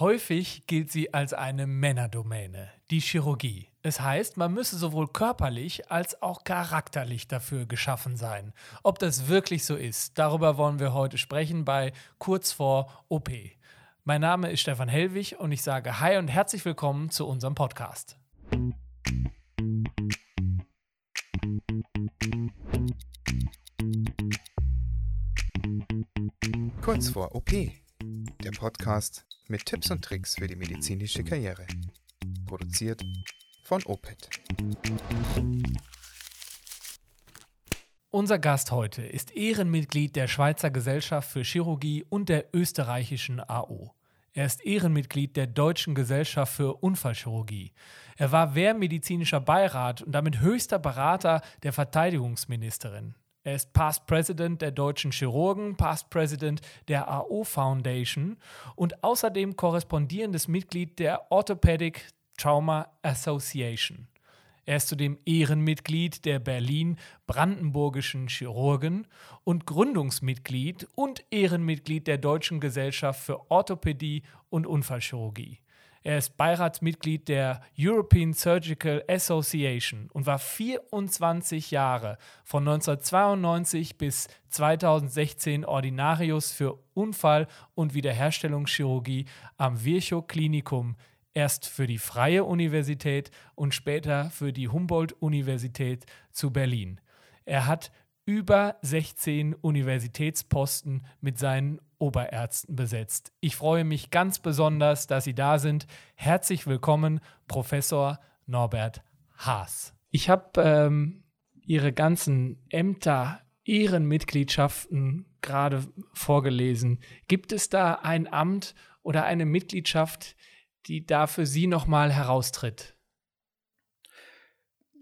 Häufig gilt sie als eine Männerdomäne, die Chirurgie. Es heißt, man müsse sowohl körperlich als auch charakterlich dafür geschaffen sein. Ob das wirklich so ist, darüber wollen wir heute sprechen bei Kurz vor OP. Mein Name ist Stefan Hellwig und ich sage Hi und herzlich willkommen zu unserem Podcast. Kurz vor OP, der Podcast mit Tipps und Tricks für die medizinische Karriere. Produziert von OPET. Unser Gast heute ist Ehrenmitglied der Schweizer Gesellschaft für Chirurgie und der österreichischen AO. Er ist Ehrenmitglied der Deutschen Gesellschaft für Unfallchirurgie. Er war Wehrmedizinischer Beirat und damit höchster Berater der Verteidigungsministerin. Er ist Past President der Deutschen Chirurgen, Past President der AO Foundation und außerdem korrespondierendes Mitglied der Orthopedic Trauma Association. Er ist zudem Ehrenmitglied der Berlin-Brandenburgischen Chirurgen und Gründungsmitglied und Ehrenmitglied der Deutschen Gesellschaft für Orthopädie und Unfallchirurgie. Er ist Beiratsmitglied der European Surgical Association und war 24 Jahre von 1992 bis 2016 Ordinarius für Unfall- und Wiederherstellungschirurgie am Virchow Klinikum, erst für die Freie Universität und später für die Humboldt-Universität zu Berlin. Er hat über 16 Universitätsposten mit seinen Oberärzten besetzt. Ich freue mich ganz besonders, dass Sie da sind. Herzlich willkommen, Professor Norbert Haas. Ich habe ähm, Ihre ganzen Ämter, Ehrenmitgliedschaften gerade vorgelesen. Gibt es da ein Amt oder eine Mitgliedschaft, die da für Sie nochmal heraustritt?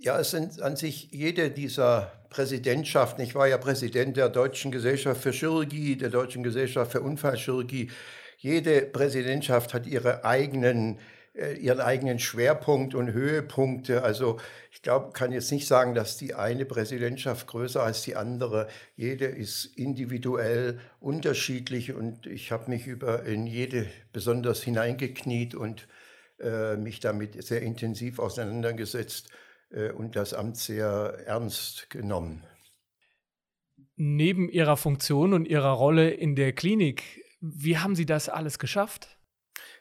Ja, es sind an sich jede dieser Präsidentschaften. Ich war ja Präsident der Deutschen Gesellschaft für Chirurgie, der Deutschen Gesellschaft für Unfallchirurgie. Jede Präsidentschaft hat ihre eigenen, äh, ihren eigenen Schwerpunkt und Höhepunkte. Also ich glaube, kann jetzt nicht sagen, dass die eine Präsidentschaft größer als die andere. Jede ist individuell unterschiedlich und ich habe mich über in jede besonders hineingekniet und äh, mich damit sehr intensiv auseinandergesetzt. Äh, und das Amt sehr ernst genommen. Neben Ihrer Funktion und Ihrer Rolle in der Klinik, wie haben Sie das alles geschafft?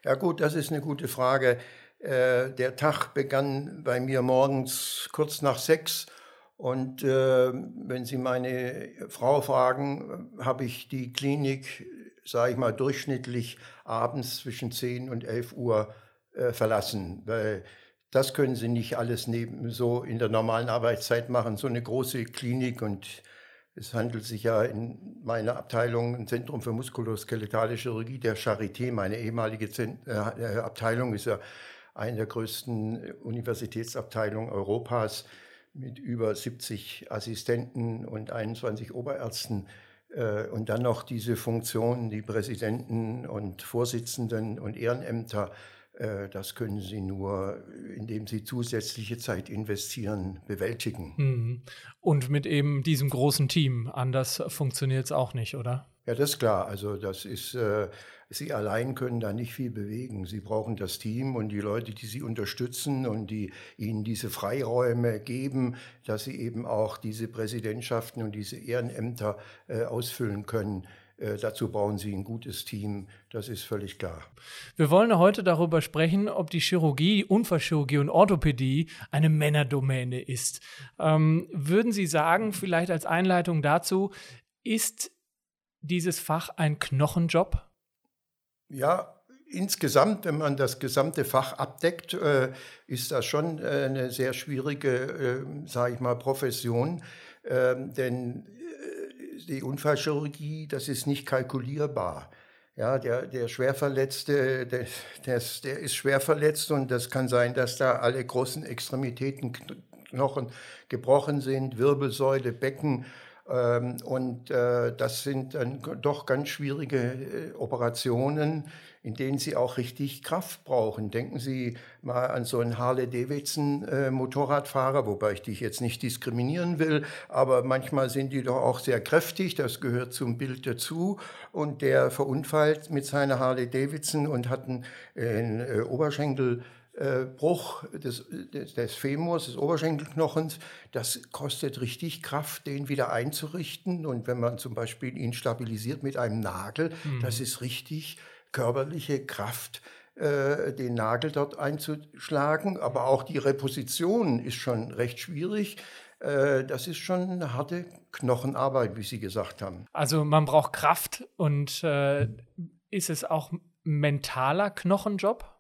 Ja gut, das ist eine gute Frage. Äh, der Tag begann bei mir morgens kurz nach sechs und äh, wenn Sie meine Frau fragen, habe ich die Klinik, sage ich mal, durchschnittlich abends zwischen 10 und 11 Uhr verlassen, weil das können Sie nicht alles neben so in der normalen Arbeitszeit machen. So eine große Klinik und es handelt sich ja in meiner Abteilung, ein Zentrum für muskuloskeletale Chirurgie der Charité, meine ehemalige Zent äh, äh, Abteilung ist ja eine der größten Universitätsabteilungen Europas mit über 70 Assistenten und 21 Oberärzten. Äh, und dann noch diese Funktionen, die Präsidenten und Vorsitzenden und Ehrenämter das können Sie nur, indem Sie zusätzliche Zeit investieren, bewältigen. Mhm. Und mit eben diesem großen Team. Anders funktioniert es auch nicht, oder? Ja, das ist klar. Also das ist, äh, Sie allein können da nicht viel bewegen. Sie brauchen das Team und die Leute, die Sie unterstützen und die Ihnen diese Freiräume geben, dass Sie eben auch diese Präsidentschaften und diese Ehrenämter äh, ausfüllen können. Äh, dazu brauchen Sie ein gutes Team, das ist völlig klar. Wir wollen heute darüber sprechen, ob die Chirurgie, Unfallchirurgie und Orthopädie eine Männerdomäne ist. Ähm, würden Sie sagen, vielleicht als Einleitung dazu, ist dieses Fach ein Knochenjob? Ja, insgesamt, wenn man das gesamte Fach abdeckt, äh, ist das schon äh, eine sehr schwierige, äh, sage ich mal, Profession. Ähm, denn die Unfallchirurgie, das ist nicht kalkulierbar. Ja, der, der Schwerverletzte, der, der, der ist schwer verletzt und das kann sein, dass da alle großen Extremitäten, Knochen gebrochen sind, Wirbelsäule, Becken, Ähm, und äh, das sind dann doch ganz schwierige äh, Operationen, in denen Sie auch richtig Kraft brauchen. Denken Sie mal an so einen Harley-Davidson-Motorradfahrer, äh, wobei ich dich jetzt nicht diskriminieren will, aber manchmal sind die doch auch sehr kräftig, das gehört zum Bild dazu. Und der verunfallt mit seiner Harley-Davidson und hat einen, einen Oberschenkel äh, Bruch des, des, des Femurs, des Oberschenkelknochens, das kostet richtig Kraft, den wieder einzurichten. Und wenn man zum Beispiel ihn stabilisiert mit einem Nagel, mhm. das ist richtig körperliche Kraft, äh, den Nagel dort einzuschlagen. Aber auch die Reposition ist schon recht schwierig. Äh, das ist schon eine harte Knochenarbeit, wie Sie gesagt haben. Also man braucht Kraft und äh, ist es auch mentaler Knochenjob?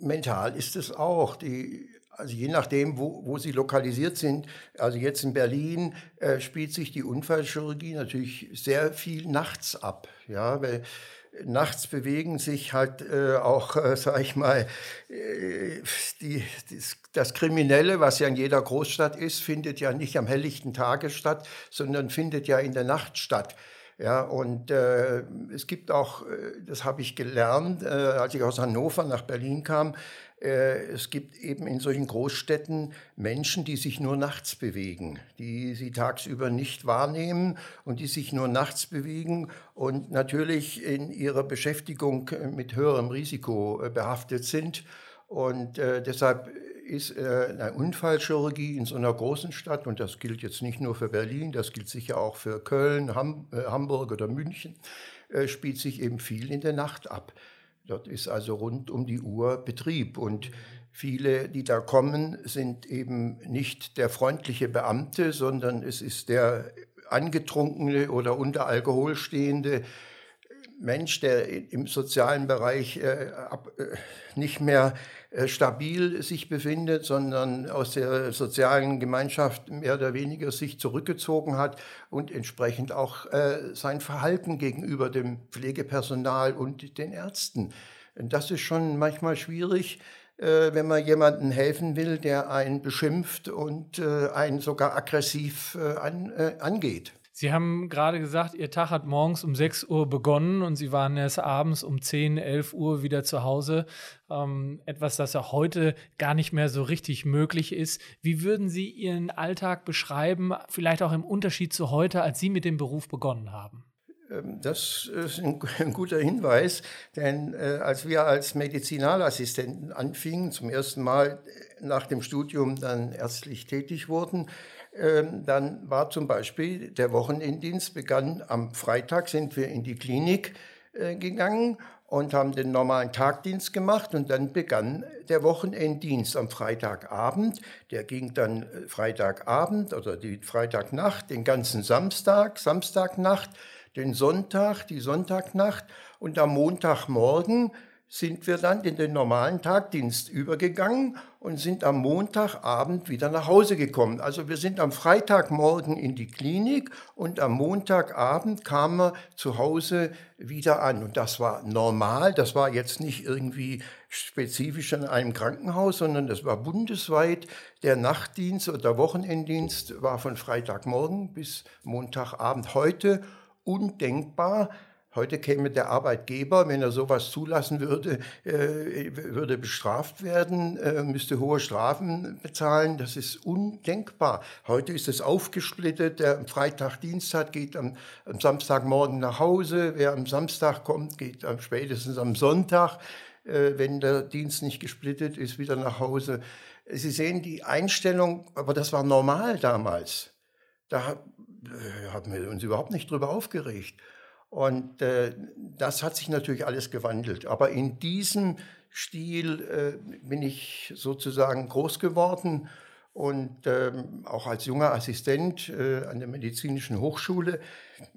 Mental ist es auch. Die, also je nachdem, wo, wo sie lokalisiert sind, also jetzt in Berlin äh, spielt sich die Unfallchirurgie natürlich sehr viel nachts ab. Ja, weil nachts bewegen sich halt äh, auch, äh, sag ich mal, äh, die, das, das Kriminelle, was ja in jeder Großstadt ist, findet ja nicht am helllichten Tage statt, sondern findet ja in der Nacht statt. Ja, und äh, es gibt auch, äh, das habe ich gelernt, äh, als ich aus Hannover nach Berlin kam, äh, es gibt eben in solchen Großstädten Menschen, die sich nur nachts bewegen, die sie tagsüber nicht wahrnehmen und die sich nur nachts bewegen und natürlich in ihrer Beschäftigung mit höherem Risiko äh, behaftet sind. Und äh, deshalb ist äh, eine Unfallchirurgie in so einer großen Stadt, und das gilt jetzt nicht nur für Berlin, das gilt sicher auch für Köln, Ham, äh, Hamburg oder München, äh, spielt sich eben viel in der Nacht ab. Dort ist also rund um die Uhr Betrieb und viele, die da kommen, sind eben nicht der freundliche Beamte, sondern es ist der angetrunkene oder unter Alkohol stehende Mensch, der im sozialen Bereich äh, ab, äh, nicht mehr äh, stabil sich befindet, sondern aus der sozialen Gemeinschaft mehr oder weniger sich zurückgezogen hat und entsprechend auch äh, sein Verhalten gegenüber dem Pflegepersonal und den Ärzten. Das ist schon manchmal schwierig, äh, wenn man jemandem helfen will, der einen beschimpft und einen sogar aggressiv an, angeht. Sie haben gerade gesagt, Ihr Tag hat morgens um 6 Uhr begonnen und Sie waren erst abends um 10, 11 Uhr wieder zu Hause. Ähm, etwas, das ja heute gar nicht mehr so richtig möglich ist. Wie würden Sie Ihren Alltag beschreiben, vielleicht auch im Unterschied zu heute, als Sie mit dem Beruf begonnen haben? Ähm, das ist ein, guter Hinweis, denn äh, als wir als Medizinalassistenten anfingen, zum ersten Mal nach dem Studium dann ärztlich tätig wurden, dann war zum Beispiel der Wochenenddienst begann am Freitag, sind wir in die Klinik äh, gegangen und haben den normalen Tagdienst gemacht und dann begann der Wochenenddienst am Freitagabend. Der ging dann äh, Freitagabend oder die Freitagnacht, den ganzen Samstag, Samstagnacht, den Sonntag, die Sonntagnacht und am Montagmorgen sind wir dann in den normalen Tagdienst übergegangen und sind am Montagabend wieder nach Hause gekommen. Also wir sind am Freitagmorgen in die Klinik und am Montagabend kamen wir zu Hause wieder an. Und das war normal, das war jetzt nicht irgendwie spezifisch in einem Krankenhaus, sondern das war bundesweit. Der Nachtdienst oder der Wochenenddienst war von Freitagmorgen bis Montagabend. Heute undenkbar, Heute käme der Arbeitgeber, wenn er sowas zulassen würde, äh, würde bestraft werden, äh, müsste hohe Strafen bezahlen. Das ist undenkbar. Heute ist es aufgesplittet. Der am Freitag Dienst hat, geht am, am Samstagmorgen nach Hause. Wer am Samstag kommt, geht am, spätestens am Sonntag, äh, wenn der Dienst nicht gesplittet ist, wieder nach Hause. Sie sehen die Einstellung, aber das war normal damals. Da äh, haben wir uns überhaupt nicht drüber aufgeregt. Und äh, das hat sich natürlich alles gewandelt. Aber in diesem Stil äh, bin ich sozusagen groß geworden und ähm, auch als junger Assistent äh, an der medizinischen Hochschule.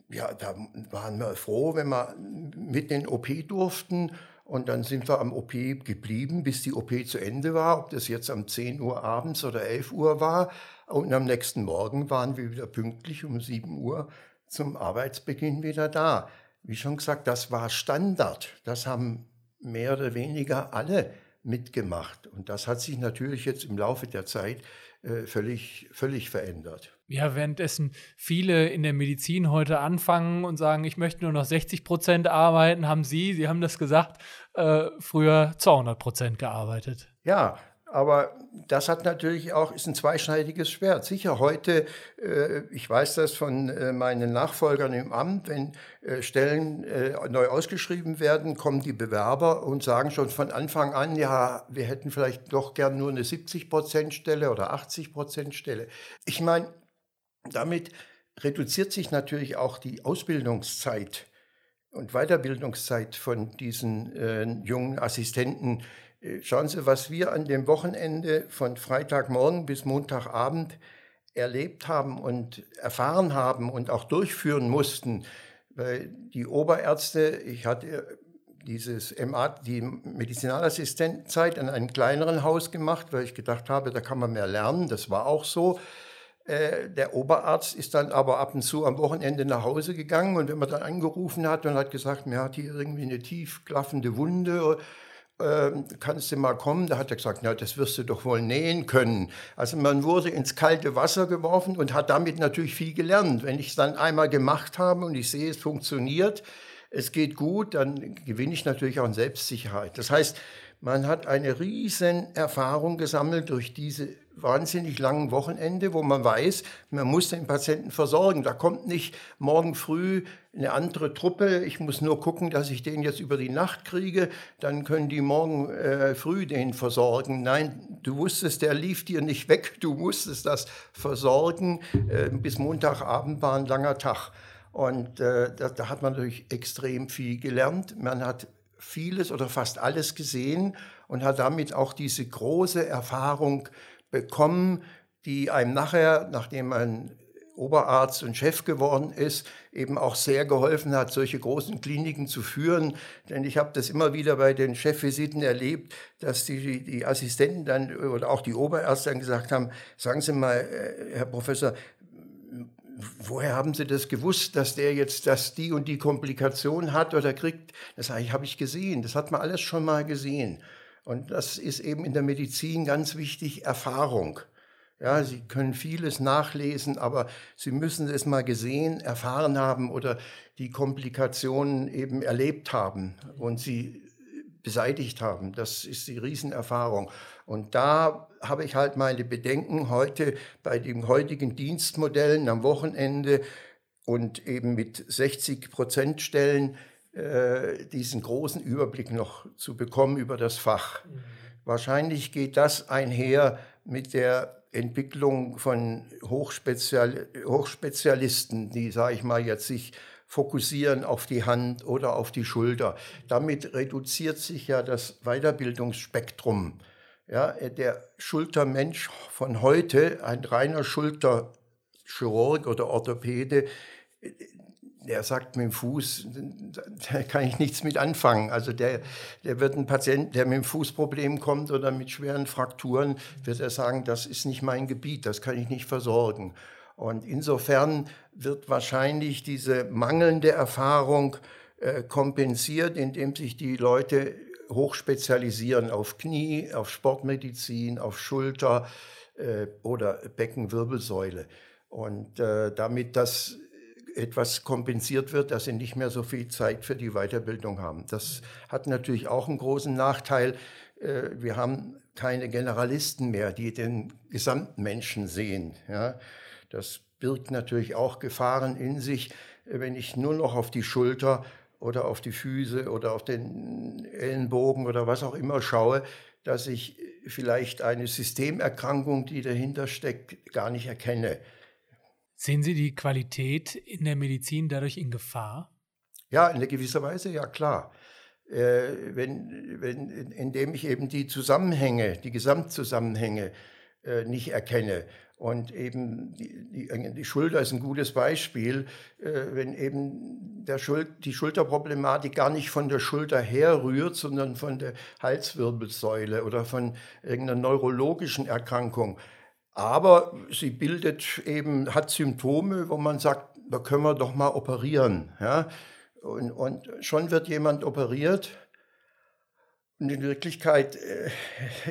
Ja, da waren wir froh, wenn wir mit den OP durften. Und dann sind wir am OP geblieben, bis die OP zu Ende war, ob das jetzt um 10 Uhr abends oder 11 Uhr war. Und am nächsten Morgen waren wir wieder pünktlich um 7 Uhr zum Arbeitsbeginn wieder da. Wie schon gesagt, das war Standard. Das haben mehr oder weniger alle mitgemacht. Und das hat sich natürlich jetzt im Laufe der Zeit äh, völlig, völlig verändert. Ja, währenddessen viele in der Medizin heute anfangen und sagen, ich möchte nur noch 60 Prozent arbeiten, haben Sie, Sie haben das gesagt, äh, früher 200 Prozent gearbeitet. Ja, aber das hat natürlich auch, ist ein zweischneidiges Schwert. Sicher heute, äh, ich weiß das von äh, meinen Nachfolgern im Amt, wenn äh, Stellen neu ausgeschrieben werden, kommen die Bewerber und sagen schon von Anfang an, ja, wir hätten vielleicht doch gern nur eine 70-Prozent-Stelle oder 80-Prozent-Stelle. Ich meine, damit reduziert sich natürlich auch die Ausbildungszeit und Weiterbildungszeit von diesen äh, jungen Assistenten schauen Sie, was wir an dem Wochenende von Freitagmorgen bis Montagabend erlebt haben und erfahren haben und auch durchführen mussten. Die Oberärzte, ich hatte dieses MA, die Medizinalassistentenzeit in einem kleineren Haus gemacht, weil ich gedacht habe, da kann man mehr lernen. Das war auch so. Äh, der Oberarzt ist dann aber ab und zu am Wochenende nach Hause gegangen und wenn man dann angerufen hat und hat gesagt, mir hat hier irgendwie eine tief klaffende Wunde kannst du mal kommen? Da hat er gesagt, na, das wirst du doch wohl nähen können. Also man wurde ins kalte Wasser geworfen und hat damit natürlich viel gelernt. Wenn ich es dann einmal gemacht habe und ich sehe, es funktioniert, es geht gut, dann gewinne ich natürlich auch an Selbstsicherheit. Das heißt, man hat eine riesen Erfahrung gesammelt durch diese wahnsinnig langen Wochenende, wo man weiß, man muss den Patienten versorgen. Da kommt nicht morgen früh eine andere Truppe, ich muss nur gucken, dass ich den jetzt über die Nacht kriege, dann können die morgen äh, früh den versorgen. Nein, du wusstest, der lief dir nicht weg, du musstest das versorgen. Äh, bis Montagabend war ein langer Tag. Und äh, da, da hat man natürlich extrem viel gelernt. Man hat vieles oder fast alles gesehen und hat damit auch diese große Erfahrung bekommen, die einem nachher, nachdem man Oberarzt und Chef geworden ist, eben auch sehr geholfen hat, solche großen Kliniken zu führen. Denn ich habe das immer wieder bei den Chefvisiten erlebt, dass die, die Assistenten dann oder auch die Oberärzte dann gesagt haben, sagen Sie mal, äh, Herr Professor, woher haben Sie das gewusst, dass der jetzt das die und die Komplikation hat oder kriegt? Das habe ich gesehen, das hat man alles schon mal gesehen. Und das ist eben in der Medizin ganz wichtig, Erfahrung. Ja, Sie können vieles nachlesen, aber Sie müssen es mal gesehen, erfahren haben oder die Komplikationen eben erlebt haben und sie beseitigt haben. Das ist die Riesenerfahrung. Und da habe ich halt meine Bedenken heute bei den heutigen Dienstmodellen am Wochenende und eben mit 60 Prozent Stellen äh, diesen großen Überblick noch zu bekommen über das Fach. Mhm. Wahrscheinlich geht das einher mit der Entwicklung von Hochspezial Hochspezialisten, die, sage ich mal, jetzt sich fokussieren auf die Hand oder auf die Schulter. Damit reduziert sich ja das Weiterbildungsspektrum. Ja, der Schultermensch von heute, ein reiner Schulterchirurg oder Orthopäde, der sagt mit dem Fuß, da kann ich nichts mit anfangen. Also der, der wird ein Patient, der mit dem Fußproblem kommt oder mit schweren Frakturen, wird er sagen, das ist nicht mein Gebiet, das kann ich nicht versorgen. Und insofern wird wahrscheinlich diese mangelnde Erfahrung äh, kompensiert, indem sich die Leute hochspezialisieren auf Knie, auf Sportmedizin, auf Schulter äh, oder Beckenwirbelsäule. Und äh, damit das etwas kompensiert wird, dass sie nicht mehr so viel Zeit für die Weiterbildung haben. Das hat natürlich auch einen großen Nachteil. Äh, wir haben keine Generalisten mehr, die den Gesamtmenschen sehen. Ja, das birgt natürlich auch Gefahren in sich, wenn ich nur noch auf die Schulter oder auf die Füße oder auf den Ellenbogen oder was auch immer schaue, dass ich vielleicht eine Systemerkrankung, die dahinter steckt, gar nicht erkenne. Sehen Sie die Qualität in der Medizin dadurch in Gefahr? Ja, in gewisser Weise, ja klar. Äh, wenn, wenn, indem ich eben die Zusammenhänge, die Gesamtzusammenhänge äh, nicht erkenne. Und eben die, die, die, Schulter ist ein gutes Beispiel, äh, wenn eben der Schul die Schulterproblematik gar nicht von der Schulter herrührt, sondern von der Halswirbelsäule oder von irgendeiner neurologischen Erkrankung aber sie bildet eben, hat Symptome, wo man sagt, da können wir doch mal operieren. Ja? Und, und schon wird jemand operiert Und in Wirklichkeit äh,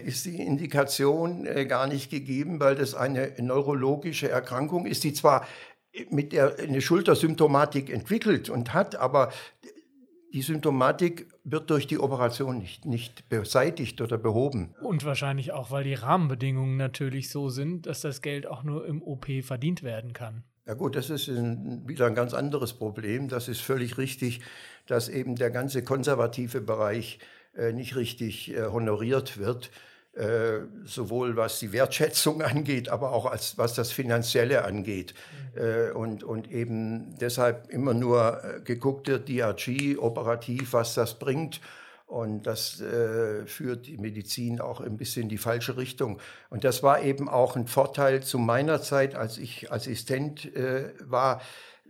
ist die Indikation äh, gar nicht gegeben, weil das eine neurologische Erkrankung ist, die zwar mit der eine Schultersymptomatik entwickelt und hat, aber die Symptomatik wird durch die Operation nicht, nicht beseitigt oder behoben. Und wahrscheinlich auch, weil die Rahmenbedingungen natürlich so sind, dass das Geld auch nur im OP verdient werden kann. Ja gut, das ist ein, wieder ein ganz anderes Problem. Das ist völlig richtig, dass eben der ganze konservative Bereich äh, nicht richtig äh, honoriert wird. Äh, sowohl was die Wertschätzung angeht, aber auch als, was das Finanzielle angeht. Mhm. und, und eben deshalb immer nur geguckt wird, DRG, operativ, was das bringt. Und das äh, führt die Medizin auch ein bisschen in die falsche Richtung. Und das war eben auch ein Vorteil zu meiner Zeit, als ich Assistent äh, war.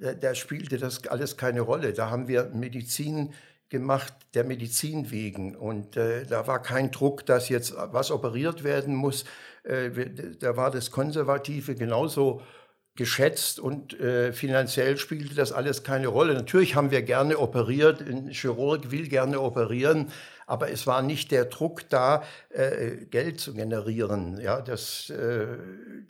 Da, da, spielte das alles keine Rolle. Da haben wir Medizin gemacht der Medizin wegen. Und äh, da war kein Druck, dass jetzt was operiert werden muss. Äh, da war das Konservative genauso geschätzt und äh, finanziell spielte das alles keine Rolle. Natürlich haben wir gerne operiert, ein Chirurg will gerne operieren, aber es war nicht der Druck da, äh, Geld zu generieren. Ja, das, äh,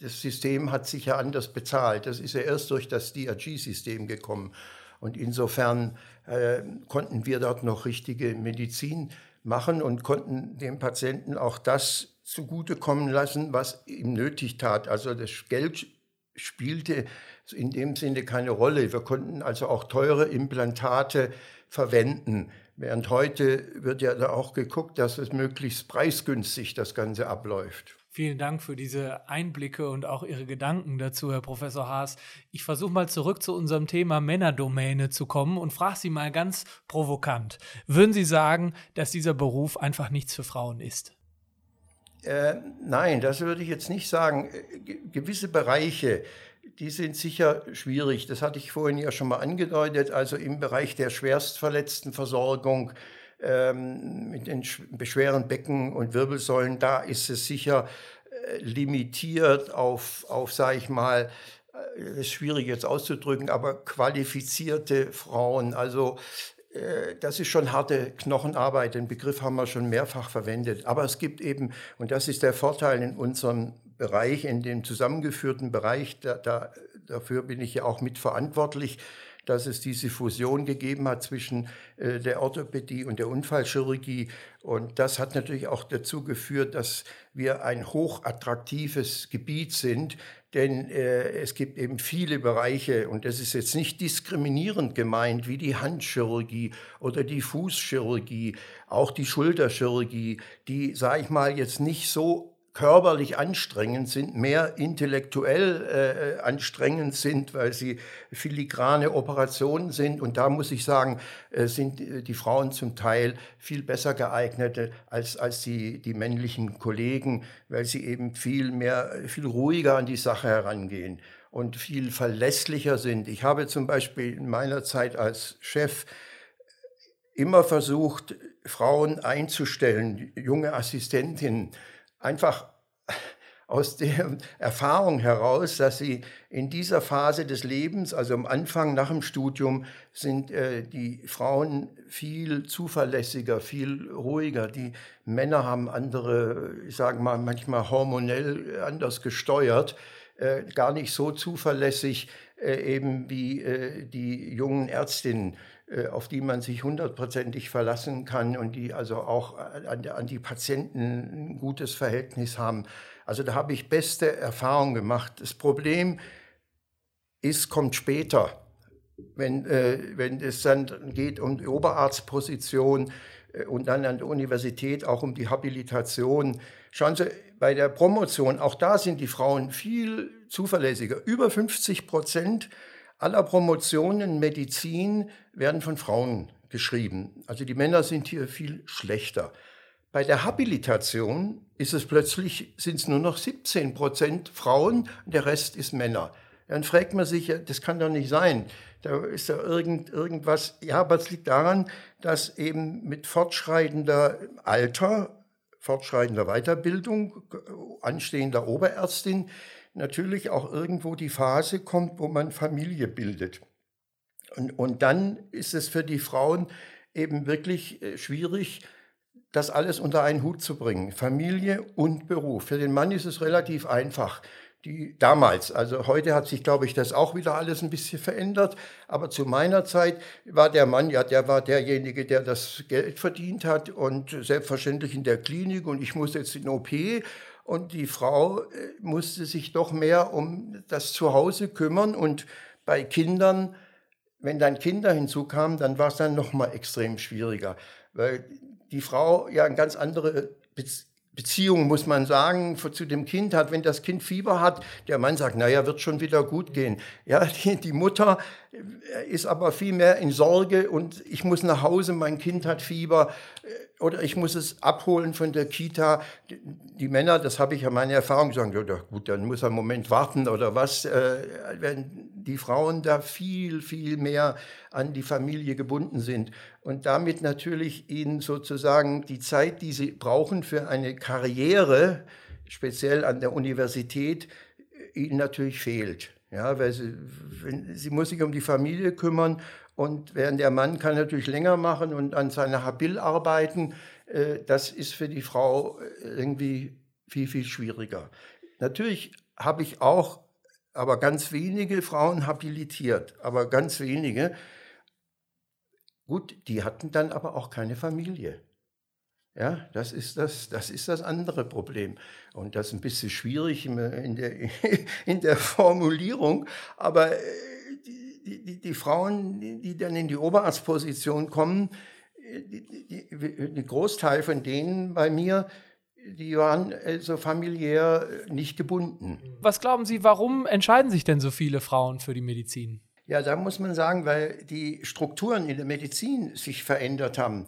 das System hat sich ja anders bezahlt. Das ist ja erst durch das DRG-System gekommen. Und insofern äh, konnten wir dort noch richtige Medizin machen und konnten dem Patienten auch das zugutekommen lassen, was ihm nötig tat. Also das Geld spielte in dem Sinne keine Rolle. Wir konnten also auch teure Implantate verwenden. Während heute wird ja da auch geguckt, dass es möglichst preisgünstig das Ganze abläuft. Vielen Dank für diese Einblicke und auch Ihre Gedanken dazu, Herr Professor Haas. Ich versuche mal zurück zu unserem Thema Männerdomäne zu kommen und frage Sie mal ganz provokant. Würden Sie sagen, dass dieser Beruf einfach nichts für Frauen ist? Äh, nein, das würde ich jetzt nicht sagen. G gewisse Bereiche, die sind sicher schwierig. Das hatte ich vorhin ja schon mal angedeutet. Also im Bereich der Schwerstverletztenversorgung ähm, mit den schweren Becken und Wirbelsäulen, da ist es sicher äh, limitiert auf, auf sage ich mal, äh, das ist schwierig jetzt auszudrücken, aber qualifizierte Frauen. Also äh, das ist schon harte Knochenarbeit. Den Begriff haben wir schon mehrfach verwendet. Aber es gibt eben, und das ist der Vorteil in unserem Bereich, in dem zusammengeführten Bereich, da, da, dafür bin ich ja auch mitverantwortlich, dass es diese Fusion gegeben hat zwischen äh, der Orthopädie und der Unfallchirurgie. Und das hat natürlich auch dazu geführt, dass wir ein hochattraktives Gebiet sind, denn äh, es gibt eben viele Bereiche und das ist jetzt nicht diskriminierend gemeint wie die Handchirurgie oder die Fußchirurgie, auch die Schulterchirurgie, die, sage ich mal, jetzt nicht so körperlich anstrengend sind, mehr intellektuell äh, anstrengend sind, weil sie filigrane Operationen sind. Und da muss ich sagen, äh, sind die Frauen zum Teil viel besser geeignet als, als die, die männlichen Kollegen, weil sie eben viel mehr, viel ruhiger an die Sache herangehen und viel verlässlicher sind. Ich habe zum Beispiel in meiner Zeit als Chef immer versucht, Frauen einzustellen, junge Assistentinnen, einfach aus der Erfahrung heraus, dass sie in dieser Phase des Lebens, also am Anfang nach dem Studium, sind äh, die Frauen viel zuverlässiger, viel ruhiger. Die Männer haben andere, ich sage mal, manchmal hormonell anders gesteuert, äh, gar nicht so zuverlässig äh, eben wie äh, die jungen Ärztinnen. Äh, auf die man sich hundertprozentig verlassen kann und die also auch an, an, die Patienten ein gutes Verhältnis haben. Also da habe ich beste Erfahrungen gemacht. Das Problem ist, kommt später, wenn, äh, wenn es dann geht um die Oberarztposition äh, und dann an der Universität auch um die Habilitation. Schauen Sie, bei der Promotion, auch da sind die Frauen viel zuverlässiger. Über 50 Prozent aller Promotionen Medizin werden von Frauen geschrieben. Also die Männer sind hier viel schlechter. Bei der Habilitation ist es plötzlich, sind es nur noch 17 Prozent Frauen der Rest ist Männer. Dann fragt man sich, das kann doch nicht sein. Da ist da irgend, irgendwas. Ja, aber es liegt daran, dass eben mit fortschreitender Alter, fortschreitender Weiterbildung, anstehender Oberärztin natürlich auch irgendwo die Phase kommt, wo man Familie bildet. Und, und dann ist es für die Frauen eben wirklich äh, schwierig, das alles unter einen Hut zu bringen, Familie und Beruf. Für den Mann ist es relativ einfach. Die damals, also heute hat sich, glaube ich, das auch wieder alles ein bisschen verändert. Aber zu meiner Zeit war der Mann, ja, der war derjenige, der das Geld verdient hat und selbstverständlich in der Klinik und ich muss jetzt in OP und die Frau äh, musste sich doch mehr um das Zuhause kümmern und bei Kindern, wenn dann Kinder hinzukamen, dann war es dann noch mal extrem schwieriger, weil die Frau ja eine ganz andere Beziehung, muss man sagen, zu dem Kind hat, wenn das Kind Fieber hat, der Mann sagt, naja, wird schon wieder gut gehen. Ja, die, die Mutter ist aber viel mehr in Sorge und ich muss nach Hause, mein Kind hat Fieber äh, oder ich muss es abholen von der Kita. Die Männer, das habe ich ja meine Erfahrung sagen, ja gut, dann muss er einen Moment warten oder was. Äh, wenn die Frauen da viel, viel mehr an die Familie gebunden sind und damit natürlich ihnen sozusagen die Zeit, die sie brauchen für eine Karriere, speziell an der Universität, ihnen natürlich fehlt. Ja, weil sie, wenn, sie muss sich um die Familie kümmern und während der Mann kann natürlich länger machen und an seiner Habil arbeiten. Äh, das ist für die Frau äh, irgendwie viel, viel schwieriger. Natürlich habe ich auch aber ganz wenige Frauen habilitiert, aber ganz wenige. Gut, die hatten dann aber auch keine Familie. Ja, das ist das, das ist das andere Problem. Und das ist ein bisschen schwierig in der, in der Formulierung, aber äh, die, die, die Frauen, die dann in die Oberarztposition kommen, äh, die, die, die Großteil von denen bei mir, die waren also familiär nicht gebunden. Was glauben Sie, warum entscheiden sich denn so viele Frauen für die Medizin? Ja, da muss man sagen, weil die Strukturen in der Medizin sich verändert haben.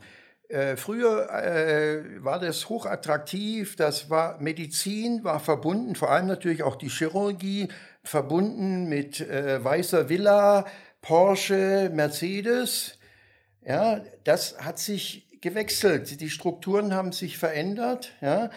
Äh, früher äh, war das hochattraktiv, das war Medizin, war verbunden, vor allem natürlich auch die Chirurgie, verbunden mit äh, weißer Villa, Porsche, Mercedes. Ja, das hat sich gewechselt. Die Strukturen haben sich verändert. Ja.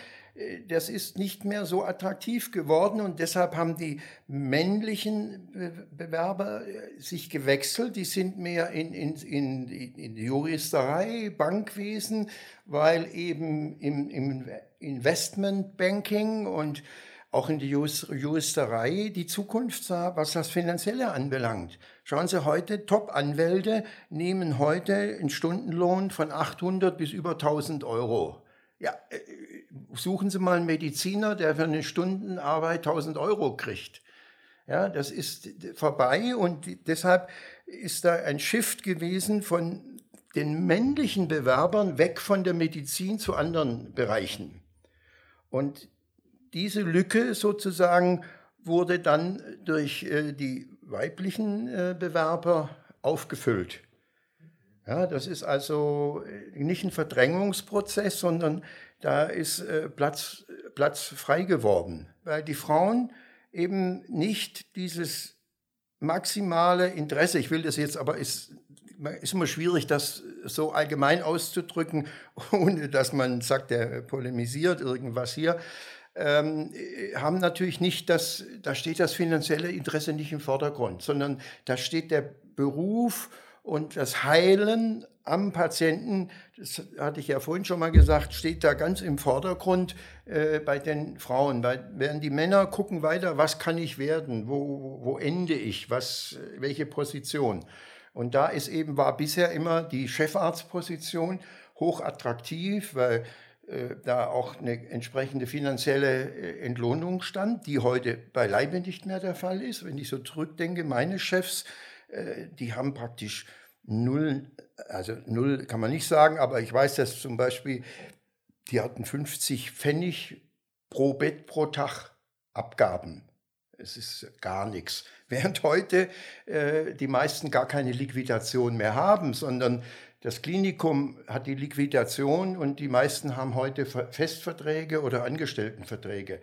Das ist nicht mehr so attraktiv geworden und deshalb haben die männlichen Bewerber äh, sich gewechselt. Die sind mehr in, in, in, in Juristerei, Bankwesen, weil eben im, im Investmentbanking und auch in die Juristerei die Zukunft sah, was das Finanzielle anbelangt. Schauen Sie heute, Top-Anwälte nehmen heute einen Stundenlohn von 800 bis über 1000 Euro. Ja, äh, suchen Sie mal einen Mediziner, der für eine Stundenarbeit 1000 Euro kriegt. Ja, das ist vorbei und deshalb ist da ein Shift gewesen von den männlichen Bewerbern weg von der Medizin zu anderen Bereichen. Und diese Lücke sozusagen wurde dann durch äh, die weiblichen äh, Bewerber aufgefüllt. Ja, das ist also äh, nicht ein Verdrängungsprozess, sondern da ist Platz, Platz frei geworden, weil die Frauen eben nicht dieses maximale Interesse, ich will das jetzt, aber ist, ist immer schwierig, das so allgemein auszudrücken, ohne dass man sagt, der polemisiert irgendwas hier, ähm, haben natürlich nicht das, da steht das finanzielle Interesse nicht im Vordergrund, sondern da steht der Beruf und das Heilen am Patienten, das hatte ich ja vorhin schon mal gesagt, steht da ganz im Vordergrund äh, bei den Frauen. Bei, während die Männer gucken weiter, was kann ich werden, wo, wo ende ich, was, welche Position. Und da ist eben, war bisher immer die Chefarztposition hochattraktiv, weil äh, da auch eine entsprechende finanzielle äh, Entlohnung stand, die heute beileibe nicht mehr der Fall ist. Wenn ich so zurückdenke, meine Chefs, äh, die haben praktisch null, also null kann man nicht sagen, aber ich weiß, dass zum Beispiel, die hatten 50 Pfennig pro Bett pro Tag Abgaben. Es ist gar nichts. Während heute äh, die meisten gar keine Liquidation mehr haben, sondern das Klinikum hat die Liquidation und die meisten haben heute Festverträge oder Angestelltenverträge.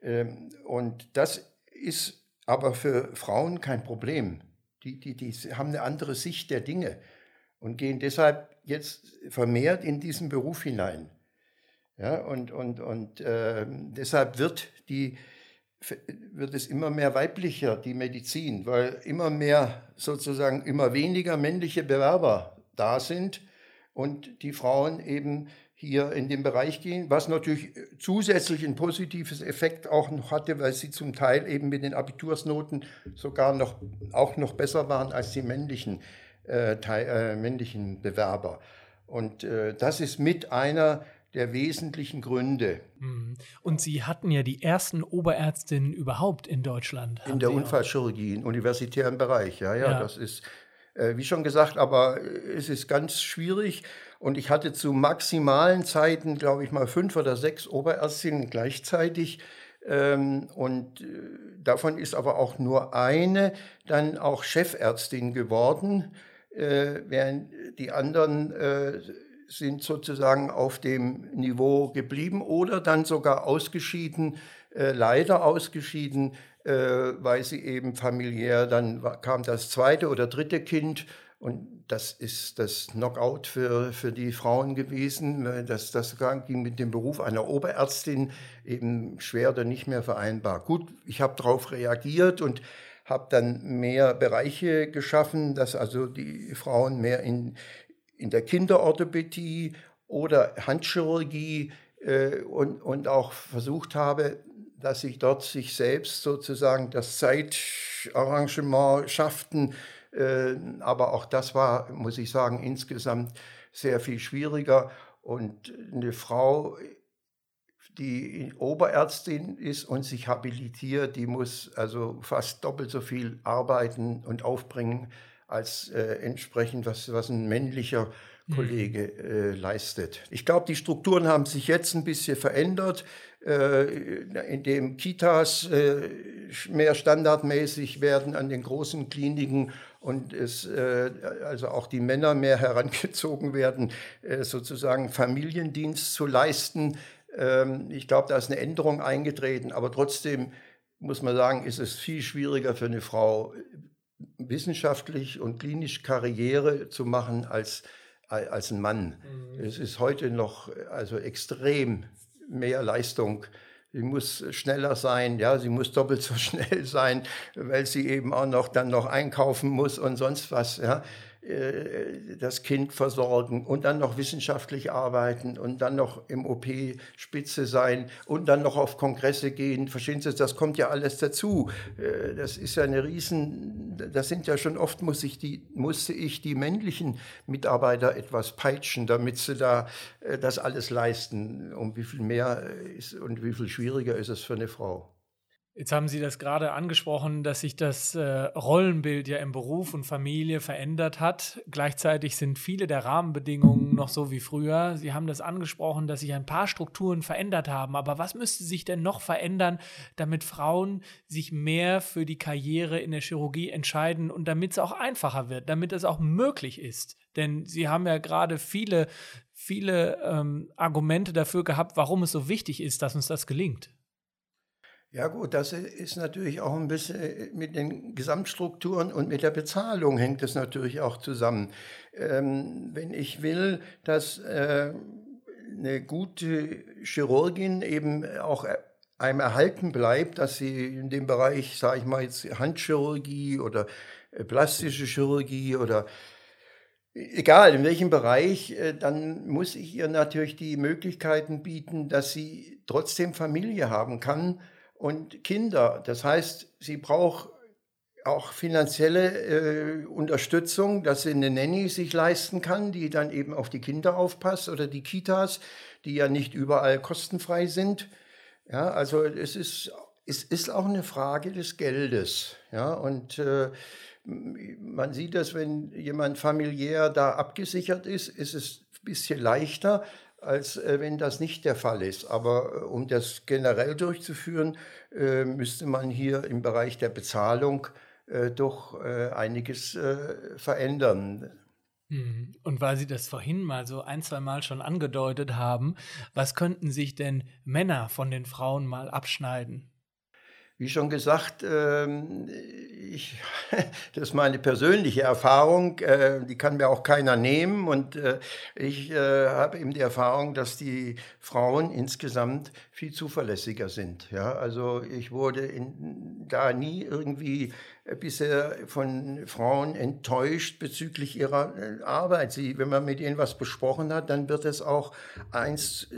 Ähm, und das ist aber für Frauen kein Problem. Die, die, die haben eine andere Sicht der Dinge und gehen deshalb jetzt vermehrt in diesen Beruf hinein. Ja, und und, und äh, deshalb wird, die, wird es immer mehr weiblicher, die Medizin, weil immer mehr sozusagen immer weniger männliche Bewerber da sind und die Frauen eben hier in den Bereich gehen, was natürlich zusätzlich ein positives Effekt auch noch hatte, weil sie zum Teil eben mit den Abitursnoten sogar noch auch noch besser waren als die männlichen, äh, äh, männlichen Bewerber. Und äh, das ist mit einer der wesentlichen Gründe. Mhm. Und Sie hatten ja die ersten Oberärztinnen überhaupt in Deutschland. In der Unfallchirurgie, im universitären Bereich, ja, ja, ja. das ist, äh, wie schon gesagt, aber es ist ganz schwierig. Und ich hatte zu maximalen Zeiten, glaube ich mal, fünf oder sechs Oberärztinnen gleichzeitig. Ähm, und äh, davon ist aber auch nur eine dann auch Chefärztin geworden, äh, während die anderen äh, sind sozusagen auf dem Niveau geblieben oder dann sogar ausgeschieden, äh, leider ausgeschieden, äh, weil sie eben familiär, dann kam das zweite oder dritte Kind und das ist das Knockout für, für die Frauen gewesen. Das, das ging mit dem Beruf einer Oberärztin eben schwer oder nicht mehr vereinbar. Gut, ich habe darauf reagiert und habe dann mehr Bereiche geschaffen, dass also die Frauen mehr in, in der Kinderorthopädie oder Handchirurgie äh, und, und auch versucht habe, dass ich dort sich selbst sozusagen das Zeitarrangement schafften. Äh, aber auch das war, muss ich sagen, insgesamt sehr viel schwieriger. Und eine Frau, die Oberärztin ist und sich habilitiert, die muss also fast doppelt so viel arbeiten und aufbringen als äh, entsprechend, was, was ein männlicher mhm. Kollege äh, leistet. Ich glaube, die Strukturen haben sich jetzt ein bisschen verändert, äh, indem Kitas äh, mehr standardmäßig werden an den großen Kliniken und es äh, also auch die Männer mehr herangezogen werden, äh, sozusagen Familiendienst zu leisten. Ähm, ich glaube, da ist eine Änderung eingetreten, aber trotzdem muss man sagen, ist es viel schwieriger für eine Frau, wissenschaftlich und klinisch Karriere zu machen als, als ein Mann. Mhm. Es ist heute noch also extrem mehr Leistung. Sie muss schneller sein, ja, sie muss doppelt so schnell sein, weil sie eben auch noch dann noch einkaufen muss und sonst was, ja. Äh, das Kind versorgen und dann noch wissenschaftlich arbeiten und dann noch im OP Spitze sein und dann noch auf Kongresse gehen. Verstehen Sie, das kommt ja alles dazu. Äh, das ist ja eine Riesen, das sind ja schon oft muss ich die, musste ich die männlichen Mitarbeiter etwas peitschen, damit sie da äh, das alles leisten. Um wie viel mehr ist und wie viel schwieriger ist es für eine Frau. Jetzt haben Sie das gerade angesprochen, dass sich das äh, Rollenbild ja im Beruf und Familie verändert hat. Gleichzeitig sind viele der Rahmenbedingungen noch so wie früher. Sie haben das angesprochen, dass sich ein paar Strukturen verändert haben. Aber was müsste sich denn noch verändern, damit Frauen sich mehr für die Karriere in der Chirurgie entscheiden und damit es auch einfacher wird, damit es auch möglich ist? Denn Sie haben ja gerade viele, viele ähm, Argumente dafür gehabt, warum es so wichtig ist, dass uns das gelingt. Ja gut, das ist natürlich auch ein bisschen äh, mit den Gesamtstrukturen und mit der Bezahlung hängt es natürlich auch zusammen. Ähm, wenn ich will, dass äh, eine gute Chirurgin eben auch einem erhalten bleibt, dass sie in dem Bereich, sage ich mal jetzt Handchirurgie oder äh, plastische Chirurgie oder egal in welchem Bereich, äh, dann muss ich ihr natürlich die Möglichkeiten bieten, dass sie trotzdem Familie haben kann und Kinder. Das heißt, sie braucht auch finanzielle äh, Unterstützung, dass sie eine Nanny sich leisten kann, die dann eben auf die Kinder aufpasst oder die Kitas, die ja nicht überall kostenfrei sind. Ja, also es ist, es ist auch eine Frage des Geldes. Ja, und äh, man sieht das, wenn jemand familiär da abgesichert ist, ist es ein bisschen leichter, als äh, wenn das nicht der Fall ist. Aber äh, um das generell durchzuführen, äh, müsste man hier im Bereich der Bezahlung doch einiges verändern. Mhm. Und weil Sie das vorhin mal so ein, zwei Mal schon angedeutet haben, was könnten sich denn Männer von den Frauen mal abschneiden? Wie schon gesagt, ähm, ich, das ist meine persönliche Erfahrung, äh, die kann mir auch keiner nehmen. Und äh, ich äh, habe eben die Erfahrung, dass die Frauen insgesamt viel zuverlässiger sind. Ja, also ich wurde in, da nie irgendwie bisher von Frauen enttäuscht bezüglich ihrer Arbeit. Sie, wenn man mit ihnen was besprochen hat, dann wird es auch eins